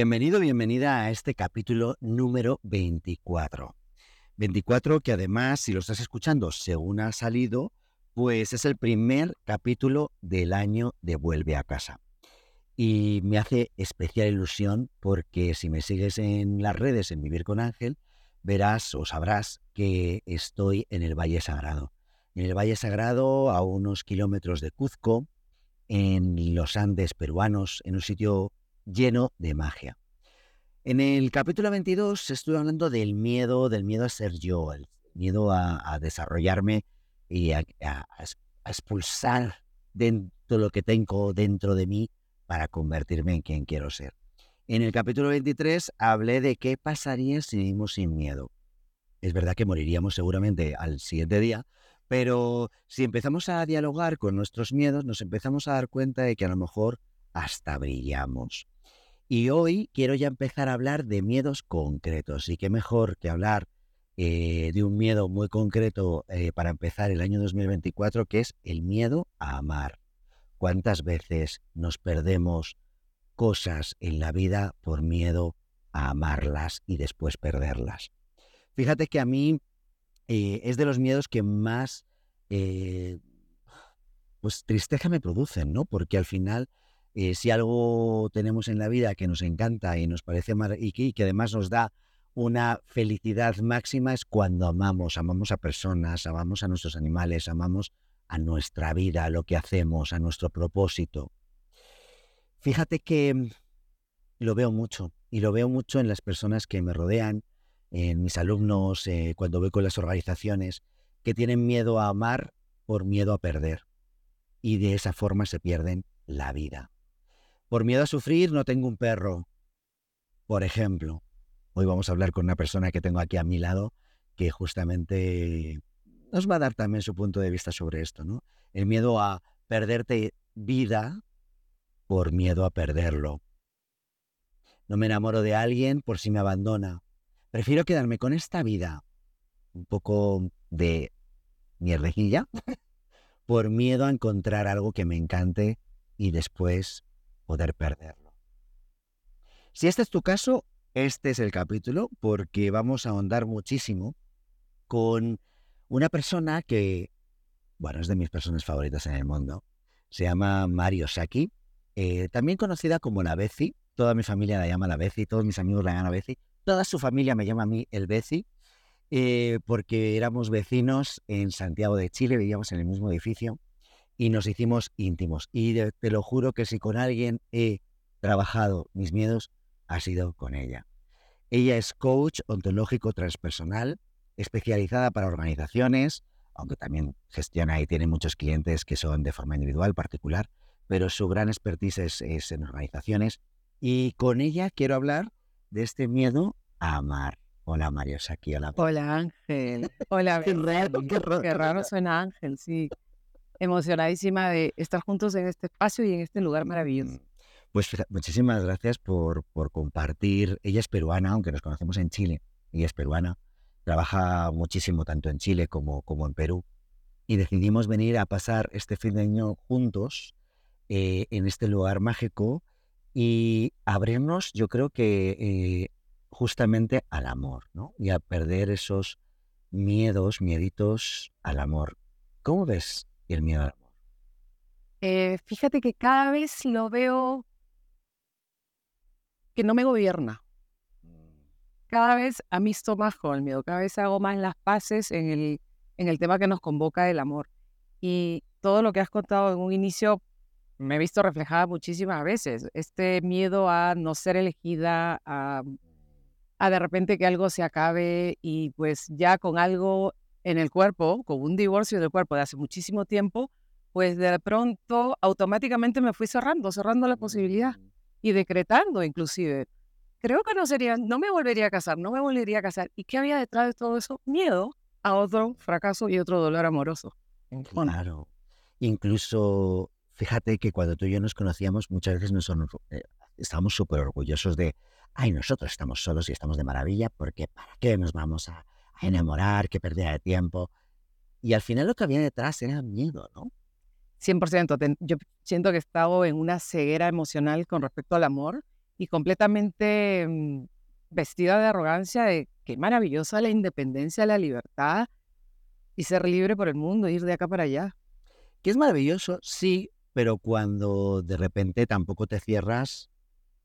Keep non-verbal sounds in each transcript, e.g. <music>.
Bienvenido, bienvenida a este capítulo número 24. 24 que además, si lo estás escuchando según ha salido, pues es el primer capítulo del año de Vuelve a casa. Y me hace especial ilusión porque si me sigues en las redes en Vivir con Ángel, verás o sabrás que estoy en el Valle Sagrado. En el Valle Sagrado, a unos kilómetros de Cuzco, en los Andes peruanos, en un sitio lleno de magia. En el capítulo 22 estuve hablando del miedo, del miedo a ser yo, el miedo a, desarrollarme y a, expulsar dentro lo que tengo dentro de mí para convertirme en quien quiero ser. En el capítulo 23 hablé de qué pasaría si vivimos sin miedo. Es verdad que moriríamos seguramente al siguiente día, pero si empezamos a dialogar con nuestros miedos, nos empezamos a dar cuenta de que a lo mejor hasta brillamos. Y hoy quiero ya empezar a hablar de miedos concretos. Y qué mejor que hablar eh, de un miedo muy concreto eh, para empezar el año 2024, que es el miedo a amar. ¿Cuántas veces nos perdemos cosas en la vida por miedo a amarlas y después perderlas? Fíjate que a mí eh, es de los miedos que más pues tristeza me producen, ¿no? Porque al final eh, si algo tenemos en la vida que nos encanta y nos parece que, y que además nos da una felicidad máxima es cuando amamos, amamos a personas, amamos a nuestros animales, amamos a nuestra vida, a lo que hacemos, a nuestro propósito. Fíjate que mm, lo veo mucho y lo veo mucho en las personas que me rodean, en mis alumnos, eh, cuando voy con las organizaciones, que tienen miedo a amar por miedo a perder y de esa forma se pierden la vida. Por miedo a sufrir no tengo un perro. Por ejemplo, hoy vamos a hablar con una persona que tengo aquí a mi lado que justamente nos va a dar también su punto de vista sobre esto, ¿no? El miedo a perderte vida por miedo a perderlo. No me enamoro de alguien por si me abandona. Prefiero quedarme con esta vida un poco de mierdejilla <laughs> por miedo a encontrar algo que me encante y después poder perderlo. Si este es tu caso, este es el capítulo porque vamos a ahondar muchísimo con una persona que, bueno, es de mis personas favoritas en el mundo. Se llama Mario Saki, eh, también conocida como la Bezi. Toda mi familia la llama la Bezi, todos mis amigos la llaman la Bezi. Toda su familia me llama a mí el Bezi, eh, porque éramos vecinos en Santiago de Chile, vivíamos en el mismo edificio y nos hicimos íntimos. Y te lo juro que si con alguien he trabajado mis miedos, ha sido con ella. Ella es coach ontológico transpersonal, especializada para organizaciones, aunque también gestiona y tiene muchos clientes que son de forma individual, particular, pero su gran expertise es, en organizaciones. Y con ella quiero hablar de este miedo a amar. Hola Mario Saki, hola. Hola Ángel. Hola. <laughs> qué raro, qué raro. Qué raro suena Ángel, sí emocionadísima de estar juntos en este espacio y en este lugar maravilloso. Mm, pues muchísimas gracias por, por compartir. Ella es peruana, aunque nos conocemos en Chile. Ella es peruana. Trabaja muchísimo tanto en Chile como, como en Perú. Y decidimos venir a pasar este fin de año juntos eh, en este lugar mágico y abrirnos, yo creo que eh, justamente al amor, ¿no? Y a perder esos miedos, mieditos al amor. ¿Cómo ves el miedo al amor? Eh, fíjate que cada vez lo veo que no me gobierna. Mm. Cada vez a mí más con el miedo, cada vez hago más las paces en el, en el tema que nos convoca el amor. Y todo lo que has contado en un inicio me he visto reflejada muchísimas veces. Este miedo a no ser elegida, a, a de repente que algo se acabe y pues ya con algo en el cuerpo, con un divorcio del cuerpo de hace muchísimo tiempo, pues de pronto automáticamente me fui cerrando, cerrando la posibilidad mm. y decretando inclusive creo que no sería, no me volvería a casar, no me volvería a casar. ¿Y qué había detrás de todo eso? Miedo a otro fracaso y otro dolor amoroso. Claro. Incluso, fíjate que cuando tú y yo nos conocíamos, muchas veces nos, eh, estábamos súper orgullosos de, ay, nosotros estamos solos y estamos de maravilla, porque ¿para qué nos vamos a enamorar? ¿Qué pérdida de tiempo? Y al final lo que había detrás era miedo, ¿no? 100%. Yo siento que he estado en una ceguera emocional con respecto al amor y completamente mm, vestida de arrogancia de qué maravillosa la independencia, la libertad y ser libre por el mundo, ir de acá para allá. Que es maravilloso, sí, pero cuando de repente tampoco te cierras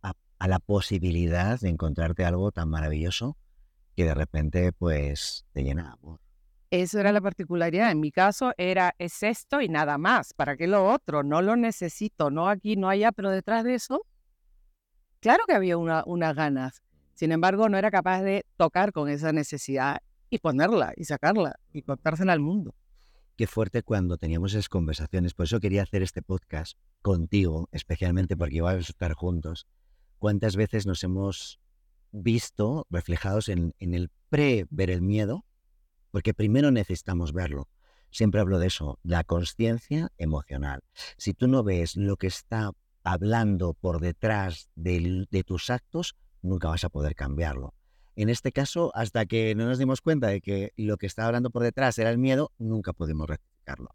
a, a la posibilidad de encontrarte algo tan maravilloso que de repente pues te llena de amor. Eso era la particularidad. En mi caso era, es esto y nada más. ¿Para qué lo otro? No lo necesito, no aquí, no allá, pero detrás de eso, claro que había una, unas ganas. Sin embargo, no era capaz de tocar con esa necesidad y ponerla y sacarla y contársela al mundo. Qué fuerte cuando teníamos esas conversaciones. Por eso quería hacer este podcast contigo, especialmente porque íbamos a estar juntos. ¿Cuántas veces nos hemos visto reflejados en, en el pre-ver el miedo porque primero necesitamos verlo. Siempre hablo de eso, la conciencia emocional. Si tú no ves lo que está hablando por detrás de, tus actos, nunca vas a poder cambiarlo. En este caso, hasta que no nos dimos cuenta de que lo que estaba hablando por detrás era el miedo, nunca pudimos rectificarlo.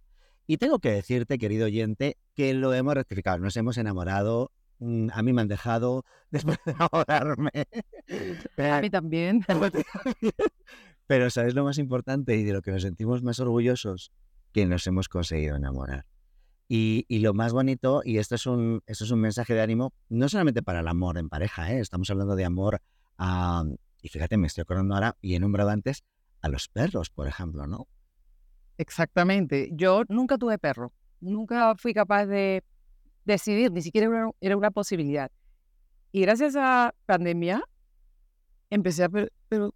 Y tengo que decirte, querido oyente, que lo hemos rectificado. Nos hemos enamorado. Mm, a mí me han dejado <laughs> después de enamorarme. <laughs> A mí también. <laughs> Pero ¿sabes lo más importante y de lo que nos sentimos más orgullosos? Que nos hemos conseguido enamorar. Y, lo más bonito, y esto es, un, esto es un mensaje de ánimo, no solamente para el amor en pareja, ¿eh? estamos hablando de amor a, y fíjate, me estoy acordando ahora, y he nombrado antes, a los perros, por ejemplo, ¿no? Exactamente. Yo nunca tuve perro, nunca fui capaz de decidir, ni siquiera era, era una posibilidad. Y gracias a pandemia, empecé a, pero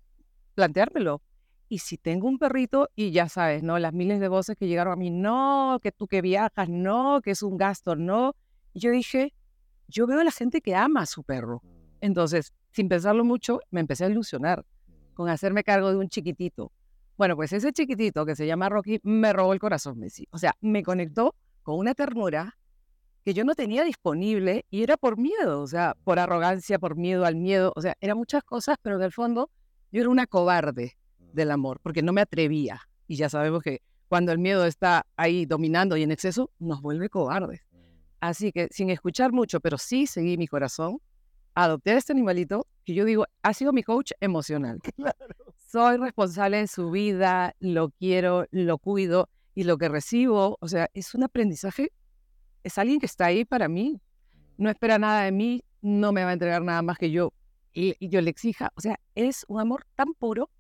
planteármelo. Y si tengo un perrito y ya sabes, ¿no? Las miles de voces que llegaron a mí, no, que tú que viajas, no, que es un gasto, no. Y yo dije, yo veo a la gente que ama a su perro. Mm. Entonces, sin pensarlo mucho, me empecé a ilusionar con hacerme cargo de un chiquitito. Bueno, pues ese chiquitito que se llama Rocky me robó el corazón, Messi. O sea, me conectó con una ternura que yo no tenía disponible y era por miedo, o sea, por arrogancia, por miedo al miedo, o sea, eran muchas cosas, pero en el fondo yo era una cobarde del amor, porque no me atrevía. Y ya sabemos que cuando el miedo está ahí dominando y en exceso, nos vuelve cobardes. Mm. Así que sin escuchar mucho, pero sí seguí mi corazón, adopté a este animalito que yo digo, ha sido mi coach emocional. <laughs> Soy responsable de su vida, lo quiero, lo cuido y lo que recibo, o sea, es un aprendizaje, es alguien que está ahí para mí, no espera nada de mí, no me va a entregar nada más que yo y, yo le exija. O sea, es un amor tan puro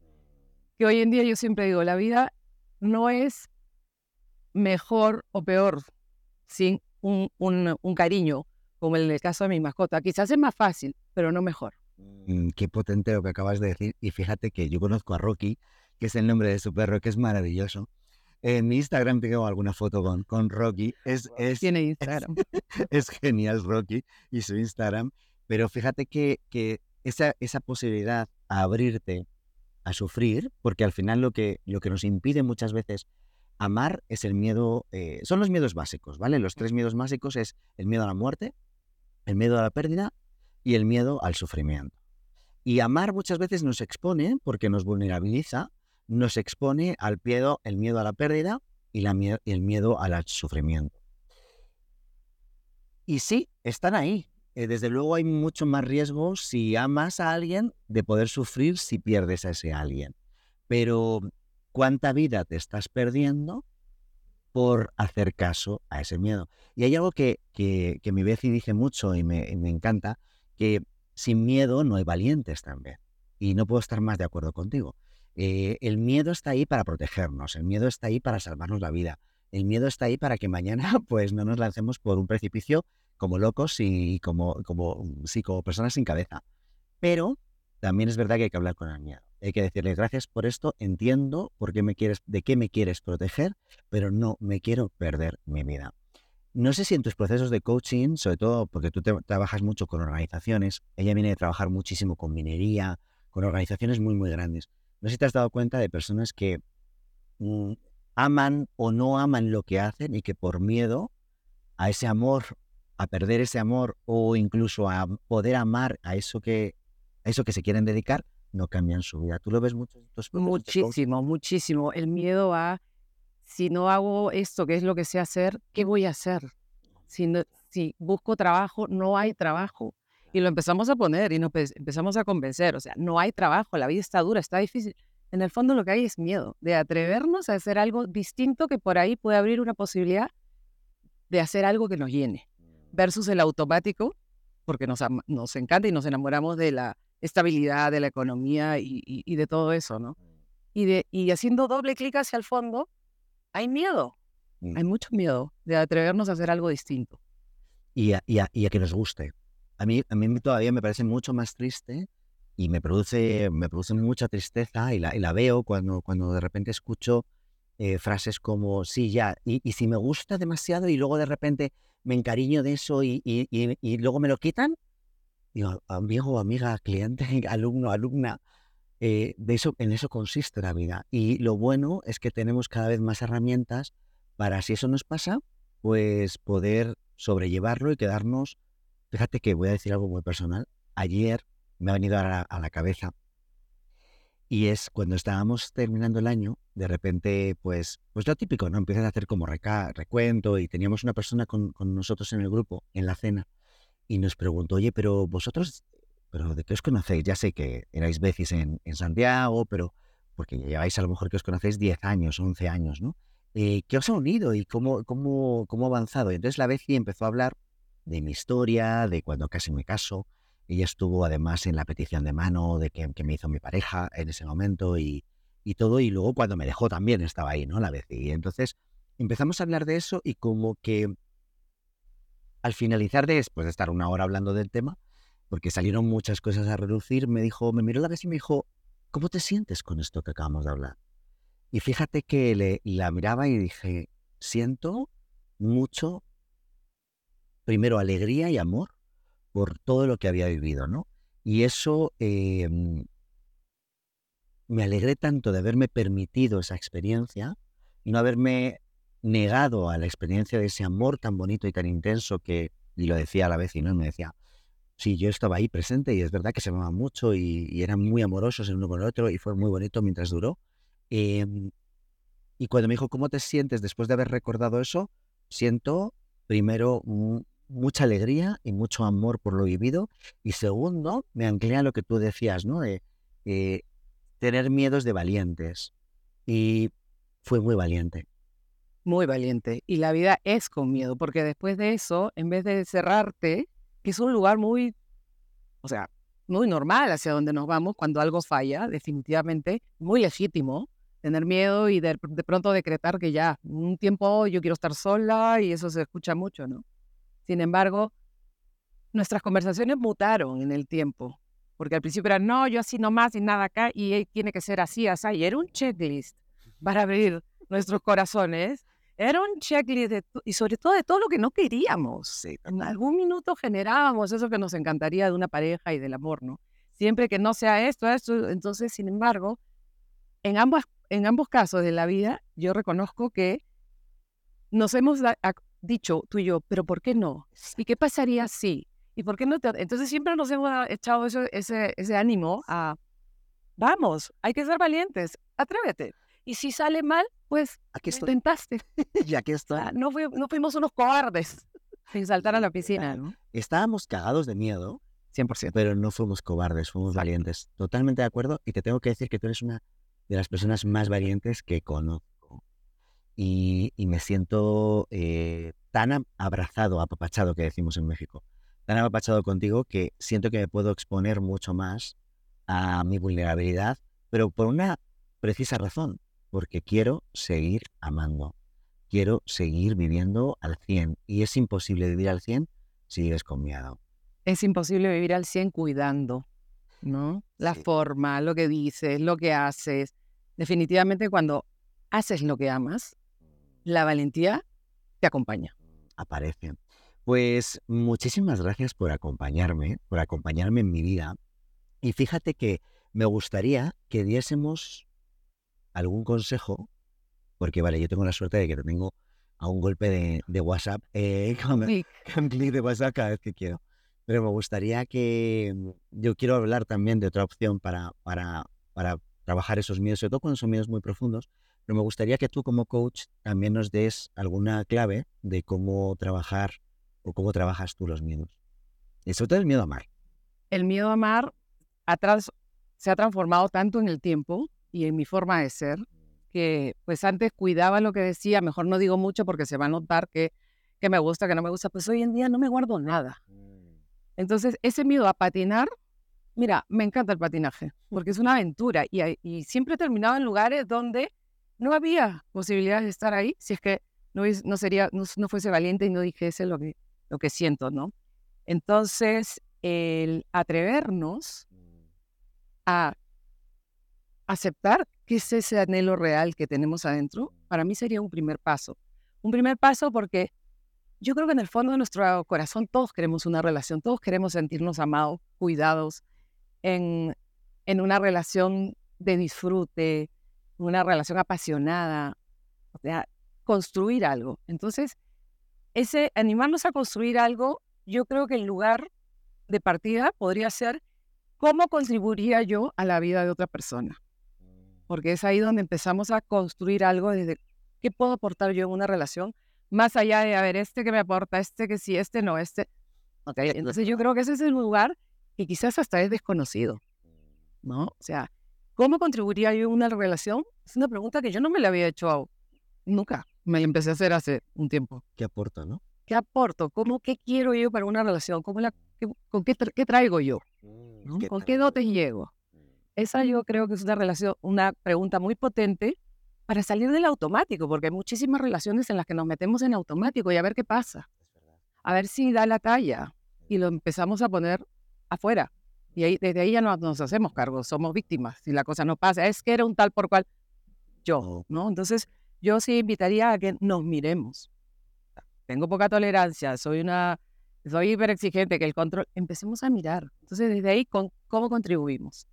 que hoy en día yo siempre digo, la vida no es mejor o peor sin un, un, cariño, como en el caso de mi mascota. Quizás es más fácil, pero no mejor. Mm, qué potente lo que acabas de decir. Y fíjate que yo conozco a Rocky, que es el nombre de su perro, que es maravilloso. En mi Instagram tengo alguna foto con, con Rocky. Es, es, Tiene <laughs> Instagram. <laughs> Es, genial Rocky y su Instagram. Pero fíjate que, que esa, esa posibilidad a abrirte a sufrir, porque al final lo que, lo que nos impide muchas veces amar es el miedo, eh, son los miedos básicos, ¿vale? Los tres miedos básicos es el miedo a la muerte, el miedo a la pérdida y el miedo al sufrimiento. Y amar muchas veces nos expone, porque nos vulnerabiliza, nos expone al miedo, el miedo a la pérdida y, y el miedo al sufrimiento. Y sí, están ahí, eh, desde luego hay mucho más riesgo si amas a alguien de poder sufrir si pierdes a ese alguien. Pero ¿cuánta vida te estás perdiendo por hacer caso a ese miedo? Y hay algo que, que, que mi Beci dice mucho y me, me encanta, que sin miedo no hay valientes también. Y no puedo estar más de acuerdo contigo. Eh, el miedo está ahí para protegernos, el miedo está ahí para salvarnos la vida, el miedo está ahí para que mañana <laughs> pues no nos lancemos por un precipicio como locos y como, como, sí, como personas sin cabeza. Pero también es verdad que hay que hablar con el miedo. Hay que decirle gracias por esto, entiendo por qué me quieres, de qué me quieres proteger, pero no me quiero perder mi vida. no sé si en tus procesos de coaching, sobre todo porque tú trabajas mucho con organizaciones, ella viene de trabajar muchísimo con minería, con organizaciones muy, muy grandes. No sé si te has dado cuenta de personas que mm, aman o no aman lo que hacen y que por miedo a ese amor, a perder ese amor o incluso a poder amar a eso que, a eso que se quieren dedicar, no cambian su vida. ¿Tú lo ves mucho? Muchísimo, muchísimo. El miedo a, si no hago esto, que es lo que sé hacer, ¿qué voy a hacer? Si, si busco trabajo, no hay trabajo. Y lo empezamos a poner y nos empezamos a convencer. O sea, no hay trabajo, la vida está dura, está difícil. En el fondo lo que hay es miedo de atrevernos a hacer algo distinto que por ahí puede abrir una posibilidad de hacer algo que nos llene. Versus el automático, porque nos, nos encanta y nos enamoramos de la estabilidad, de la economía y, de todo eso, ¿no? Y, de, y haciendo doble clic hacia el fondo, hay miedo. Hay mm. mucho miedo de atrevernos a hacer algo distinto. Y a, y a, que nos guste. A mí, a mí todavía me parece mucho más triste y me produce, me produce mucha tristeza y la, y la veo cuando, cuando de repente escucho eh, frases como, sí, ya, y, si me gusta demasiado y luego de repente me encariño de eso y, y, y luego me lo quitan, digo, amigo, amiga, cliente, <laughs> alumno, alumna, eh, de eso, en eso consiste la vida. Y lo bueno es que tenemos cada vez más herramientas para, si eso nos pasa, pues poder sobrellevarlo y quedarnos. Fíjate que voy a decir algo muy personal. Ayer me ha venido a la, cabeza y es cuando estábamos terminando el año, de repente, pues, pues lo típico, ¿no? Empiezas a hacer como recuento y teníamos una persona con, nosotros en el grupo, en la cena, y nos preguntó, oye, pero vosotros, pero ¿de qué os conocéis? Ya sé que erais veces en, en Santiago, pero porque lleváis a lo mejor que os conocéis 10 años, 11 años, ¿no? Eh, ¿Qué os ha unido y cómo, cómo, cómo ha avanzado? entonces la Beci empezó a hablar de mi historia, de cuando casi me caso. Ella estuvo además en la petición de mano de que, me hizo mi pareja en ese momento y, y, todo. Y luego cuando me dejó también estaba ahí, ¿no? La Beci. Y entonces empezamos a hablar de eso y como que al finalizar de, después de estar una hora hablando del tema, porque salieron muchas cosas a reducir, me dijo, me miró la vez y me dijo, ¿cómo te sientes con esto que acabamos de hablar? Y fíjate que le, la miraba y dije, siento mucho, primero, alegría y amor por todo lo que había vivido, ¿no? Y eso em, me alegré tanto de haberme permitido esa experiencia y no haberme negado a la experiencia de ese amor tan bonito y tan intenso que, y lo decía a la vez, y no me decía, sí, yo estaba ahí presente y es verdad que se amaban mucho y, eran muy amorosos el uno con el otro y fue muy bonito mientras duró. Em, y cuando me dijo, ¿cómo te sientes después de haber recordado eso? Siento, primero, mucha alegría y mucho amor por lo vivido. Y segundo, me anclé a lo que tú decías, ¿no? De eh, tener miedos de valientes. Y fue muy valiente muy valiente. Y la vida es con miedo, porque después de eso, en vez de cerrarte, que es un lugar muy, o sea, muy normal hacia donde nos vamos cuando algo falla, definitivamente, muy legítimo, tener miedo y de, pronto decretar que ya, un tiempo yo quiero estar sola y eso se escucha mucho, ¿no? Sin embargo, nuestras conversaciones mutaron en el tiempo, porque al principio era, no, yo así nomás y nada acá, y tiene que ser así, así, y era un checklist para abrir nuestros corazones era un checklist y sobre todo de todo lo que no queríamos. En algún minuto generábamos eso que nos encantaría de una pareja y del amor, ¿no? Siempre que no sea esto, esto, entonces, sin embargo, en ambos, en ambos casos de la vida, yo reconozco que nos hemos dicho tú y yo, pero ¿por qué no? ¿Y qué pasaría si? ¿Y por qué no te... Entonces siempre nos hemos echado eso, ese, ese ánimo a, vamos, hay que ser valientes, atrévete. Y si sale mal, pues aquí lo intentaste. Y aquí <laughs> está. No, no fuimos unos cobardes <laughs> sin saltar a la piscina, ¿no? Estábamos cagados de miedo. 100%. Pero no fuimos cobardes, fuimos valientes. Totalmente de acuerdo. Y te tengo que decir que tú eres una de las personas más valientes que conozco. Y, y me siento eh, tan abrazado, apapachado, que decimos en México, tan apapachado contigo que siento que me puedo exponer mucho más a mi vulnerabilidad, pero por una precisa razón porque quiero seguir amando, quiero seguir viviendo al 100 y es imposible vivir al 100 si vives con miedo. Es imposible vivir al 100 cuidando, ¿no? La forma, lo que dices, lo que haces. Definitivamente cuando haces lo que amas, la valentía te acompaña. aparece. Pues muchísimas gracias por acompañarme, por acompañarme en mi vida. Y fíjate que me gustaría que diésemos algún consejo, porque vale, yo tengo la suerte de que te tengo a un golpe de, WhatsApp, eh, <laughs> con, un clic de WhatsApp cada vez que quiero. Pero me gustaría que mm, yo quiero hablar también de otra opción para, para, para trabajar esos miedos, sobre todo cuando son miedos muy profundos, pero me gustaría que tú como coach también nos des alguna clave de cómo trabajar o cómo trabajas tú los miedos. Y sobre todo el miedo a amar. El miedo a amar atrás se ha transformado tanto en el tiempo y en mi forma de ser que pues antes cuidaba lo que decía, mejor no digo mucho porque se va a notar que, que me gusta, que no me gusta, pues hoy en día no me guardo nada. Mm. Entonces, ese miedo a patinar, mira, me encanta el patinaje, porque es una aventura y, y siempre he terminado en lugares donde no había posibilidad de estar ahí si es que no, no sería, no, no, fuese valiente y no dijese lo que, lo que siento, ¿no? Entonces, el atrevernos mm. a aceptar que es ese anhelo real que tenemos adentro, para mí sería un primer paso. Un primer paso porque yo creo que en el fondo de nuestro corazón todos queremos una relación, todos queremos sentirnos amados, cuidados, en, en una relación de disfrute, una relación apasionada, o sea, construir algo. Entonces, ese animarnos a construir algo, yo creo que el lugar de partida podría ser cómo contribuiría yo a la vida de otra persona porque es ahí donde empezamos a construir algo desde qué puedo aportar yo en una relación, más allá de, a ver, este que me aporta, este que sí, este no, este. Okay. Entonces yo creo que ese es el lugar que quizás hasta es desconocido, ¿no? O sea, ¿cómo contribuiría yo en una relación? Es una pregunta que yo no me la había hecho nunca. Me la empecé a hacer hace un tiempo. ¿Qué aporta, no? ¿Qué aporto? ¿Cómo, qué quiero yo para una relación? ¿Cómo la, ¿Con qué, qué, traigo yo? Mm, ¿Con qué dotes llego? Esa yo creo que es una relación, una pregunta muy potente para salir del automático, porque hay muchísimas relaciones en las que nos metemos en automático y a ver qué pasa. A ver si da la talla y lo empezamos a poner afuera. Y ahí, desde ahí ya no nos hacemos cargo, somos víctimas. Si la cosa no pasa, es que era un tal por cual yo, ¿no? Entonces, yo sí invitaría a que nos miremos. Tengo poca tolerancia, soy una, soy hiper exigente, que el control, empecemos a mirar. Entonces, desde ahí, con, ¿cómo contribuimos?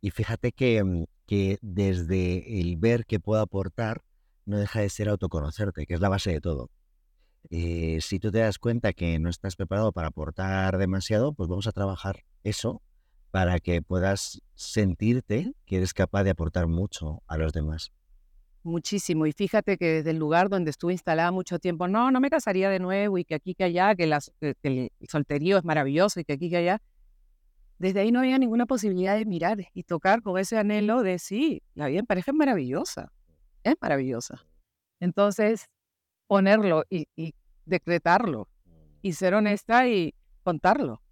Y fíjate que, mm, que desde el ver qué puedo aportar, no deja de ser autoconocerte, que es la base de todo. Eh, si tú te das cuenta que no estás preparado para aportar demasiado, pues vamos a trabajar eso para que puedas sentirte que eres capaz de aportar mucho a los demás. Muchísimo. Y fíjate que desde el lugar donde estuve instalada mucho tiempo, no, no me casaría de nuevo y que aquí que allá, que, el solterío es maravilloso y que aquí que allá, desde ahí no había ninguna posibilidad de mirar y tocar con ese anhelo de sí, la vida en pareja es maravillosa, es maravillosa. Entonces, ponerlo y, decretarlo y ser honesta y contarlo.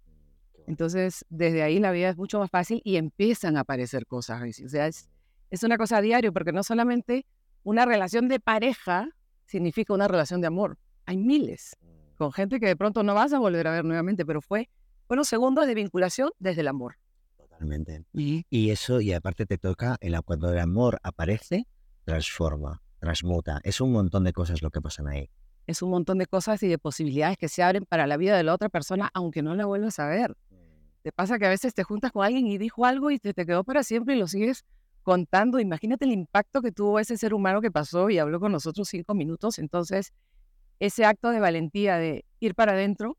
Entonces, desde ahí la vida es mucho más fácil y empiezan a aparecer cosas. O sea, es, es una cosa a diario, porque no solamente una relación de pareja significa una relación de amor. Hay miles, con gente que de pronto no vas a volver a ver nuevamente, pero fue bueno, segundos de vinculación desde el amor. Totalmente. Y eso, y aparte te toca, en la, cuando el amor aparece, transforma, transmuta. Es un montón de cosas lo que pasan ahí. Es un montón de cosas y de posibilidades que se abren para la vida de la otra persona, aunque no la vuelvas a ver. Mm. Te pasa que a veces te juntas con alguien y dijo algo y te, te quedó para siempre y lo sigues contando. Imagínate el impacto que tuvo ese ser humano que pasó y habló con nosotros cinco minutos. Entonces, ese acto de valentía de ir para adentro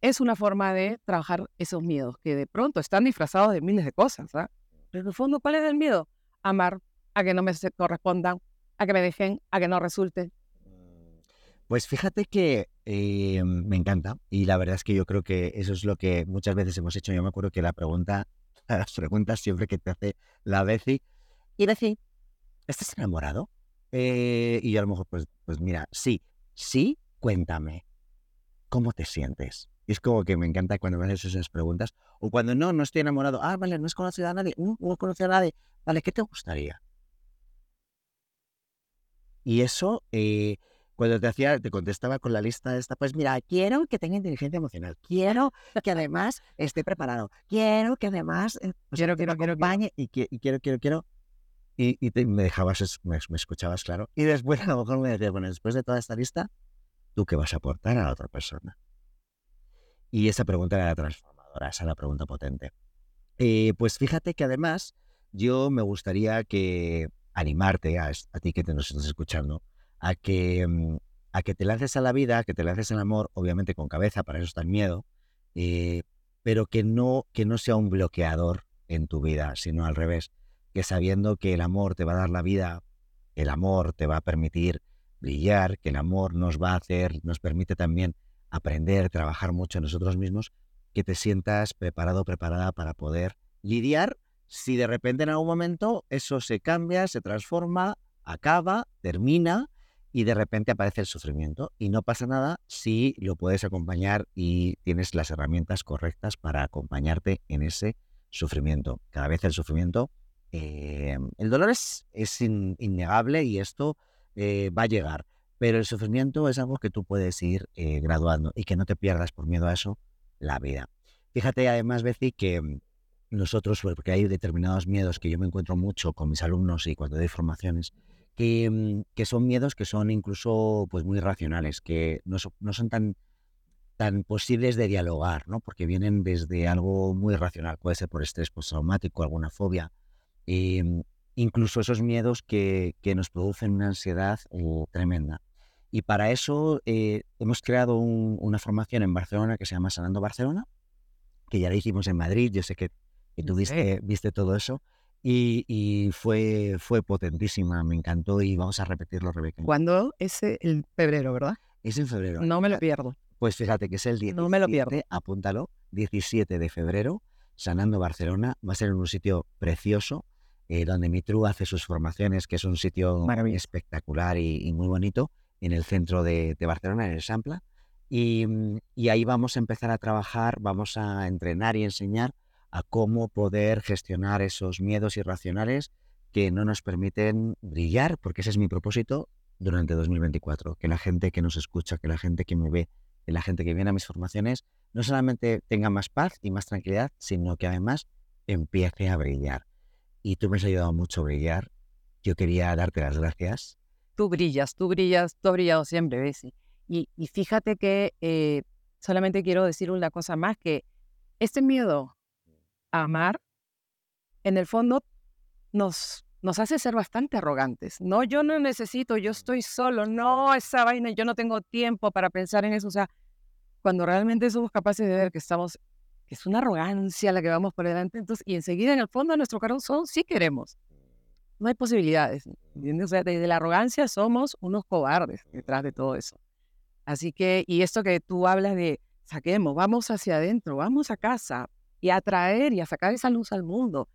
es una forma de trabajar esos miedos que de pronto están disfrazados de miles de cosas. ¿ah? Pero en el fondo, ¿cuál es el miedo? Amar, a que no me correspondan, a que me dejen, a que no resulte. Mm, pues fíjate que eh, me encanta y la verdad es que yo creo que eso es lo que muchas veces hemos hecho. Yo me acuerdo que la pregunta, <laughs> las preguntas siempre que te hace la Beci, y Beci, ¿estás enamorado? Eh, y yo a lo mejor, pues, pues mira, sí, sí, cuéntame, ¿cómo te sientes? Y es como que me encanta cuando me haces esas preguntas. O cuando no, no estoy enamorado. Ah, vale, no has conocido a nadie. No, no has conocido a nadie. Vale, ¿qué te gustaría? Y eso, eh, cuando te hacía, te contestaba con la lista esta, pues mira, quiero que tenga inteligencia emocional. Quiero que además esté preparado. Quiero que además eh, pues, quiero, quiero, quiero, y, y quiero, quiero, quiero. Y, me dejabas, me, escuchabas claro. Y después a lo mejor me decías, bueno, después de toda esta lista, ¿tú qué vas a aportar a la otra persona? Y esa pregunta era transformadora, esa es la pregunta potente. Eh, pues fíjate que además yo me gustaría que animarte a, ti que te nos estás escuchando, a que, mm, a que te lances a la vida, que te lances al amor, obviamente con cabeza, para eso está el miedo, eh, pero que no, que no sea un bloqueador en tu vida, sino al revés, que sabiendo que el amor te va a dar la vida, el amor te va a permitir brillar, que el amor nos va a hacer, nos permite también aprender, trabajar mucho en nosotros mismos, que te sientas preparado, preparada para poder lidiar si de repente en algún momento eso se cambia, se transforma, acaba, termina y de repente aparece el sufrimiento. Y no pasa nada si lo puedes acompañar y tienes las herramientas correctas para acompañarte en ese sufrimiento. Cada vez el sufrimiento, eh, el dolor es, es innegable y esto eh, va a llegar. Pero el sufrimiento es algo que tú puedes ir eh, graduando y que no te pierdas por miedo a eso la vida. Fíjate además, Betsy, que nosotros, porque hay determinados miedos que yo me encuentro mucho con mis alumnos y cuando doy formaciones, que, mm, que son miedos que son incluso pues muy racionales, que no, no son tan, tan posibles de dialogar, ¿no? porque vienen desde algo muy racional, puede ser por estrés postraumático, alguna fobia, mm, incluso esos miedos que, que nos producen una ansiedad eh, tremenda. Y para eso eh, hemos creado una formación en Barcelona que se llama Sanando Barcelona, que ya la hicimos en Madrid, yo sé que, tú viste, viste todo eso, y, fue, fue potentísima, me encantó y vamos a repetirlo, Rebeca. ¿Cuándo? Es el febrero, ¿verdad? Es en febrero. No me lo pierdo. Pues fíjate que es el 17, no me lo pierdo. apúntalo, 17 de febrero, Sanando Barcelona, va a ser en un sitio precioso, eh, donde Mitru hace sus formaciones, que es un sitio espectacular y, muy bonito, en el centro de, Barcelona, en el Sampla. Y, y, ahí vamos a empezar a trabajar, vamos a entrenar y enseñar a cómo poder gestionar esos miedos irracionales que no nos permiten brillar, porque ese es mi propósito durante 2024, que la gente que nos escucha, que la gente que me ve, que la gente que viene a mis formaciones, no solamente tenga más paz y más tranquilidad, sino que además empiece a brillar. Y tú me has ayudado mucho a brillar. Yo quería darte las gracias. Tú brillas, tú brillas, tú has brillado siempre, Bessie. Y, y fíjate que eh, solamente quiero decir una cosa más, que este miedo amar, en el fondo nos, nos hace ser bastante arrogantes. No, yo no necesito, yo estoy solo, no, esa vaina, yo no tengo tiempo para pensar en eso. O sea, cuando realmente somos capaces de ver que estamos, que es una arrogancia la que vamos por delante, entonces, y enseguida en el fondo de nuestro corazón sí queremos. No hay posibilidades. ¿entiendes? O sea, desde la arrogancia somos unos cobardes detrás de todo eso. Así que, y esto que tú hablas de saquemos, vamos hacia adentro, vamos a casa, y a traer y a sacar esa luz al mundo.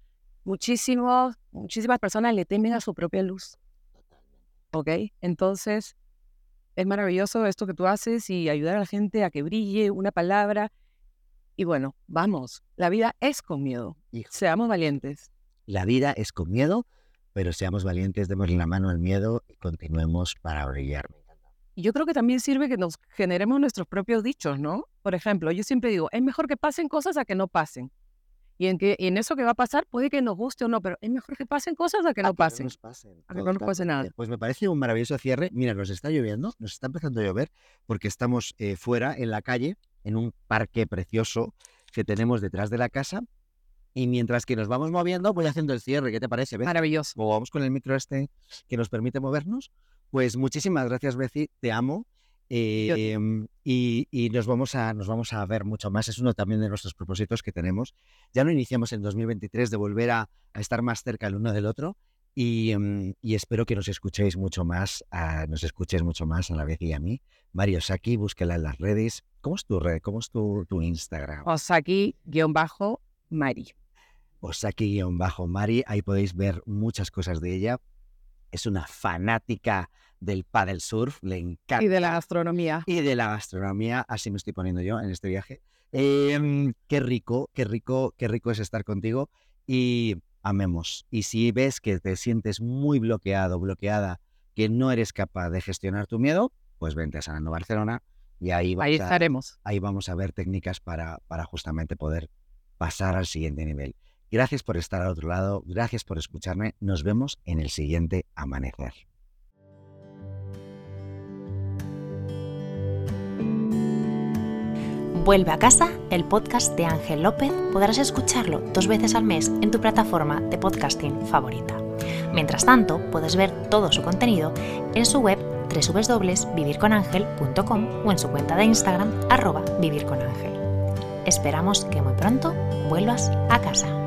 Muchísimos, muchísimas personas le temen a su propia luz. ¿Ok? Entonces, es maravilloso esto que tú haces y ayudar a la gente a que brille una palabra. Y bueno, vamos, la vida es con miedo. Seamos valientes. La vida es con miedo, pero seamos valientes, démosle la mano al miedo y continuemos para brillar. Y yo creo que también sirve que nos generemos nuestros propios dichos, ¿no? Por ejemplo, yo siempre digo, es mejor que pasen cosas a que no pasen. Y en, que, en eso que va a pasar puede que nos guste o no, pero es mejor que pasen cosas a que no pasen. a que no nos pase nada. Pues me parece un maravilloso cierre. Mira, nos está lloviendo, nos está empezando a llover porque estamos eh, fuera, en la calle, en un parque precioso que tenemos detrás de la casa. Y mientras que nos vamos moviendo, voy haciendo el cierre. ¿Qué te parece? Maravilloso. Como vamos con el micro este que nos permite movernos, pues muchísimas gracias, Beci, te amo. Em, y, nos, vamos a, nos vamos a ver mucho más. Es uno también de nuestros propósitos que tenemos. Ya lo iniciamos en 2023 de volver a, estar más cerca el uno del otro. Em, y, espero que nos escuchéis mucho más, nos escuchéis mucho más a la vez y a mí. Mario Saki, búsquela en las redes. ¿Cómo es tu red? ¿Cómo es tu, tu Instagram? Osaki-Mari. Osaki-Mari. Ahí podéis ver muchas cosas de ella es una fanática del paddle surf, le encanta. Y de la gastronomía. Y de la gastronomía, así me estoy poniendo yo en este viaje. Em, qué rico, qué rico, qué rico es estar contigo y amemos. Y si ves que te sientes muy bloqueado, bloqueada, que no eres capaz de gestionar tu miedo, pues vente a Sanando Barcelona y ahí, ahí estaremos. ahí vamos a ver técnicas para, para justamente poder pasar al siguiente nivel. Gracias por estar al otro lado, gracias por escucharme. Nos vemos en el siguiente amanecer. Vuelve a casa, el podcast de Ángel López, podrás escucharlo dos veces al mes en tu plataforma de podcasting favorita. Mientras tanto, puedes ver todo su contenido en su web www.vivirconangel.com o en su cuenta de Instagram arroba vivirconangel. Esperamos que muy pronto vuelvas a casa.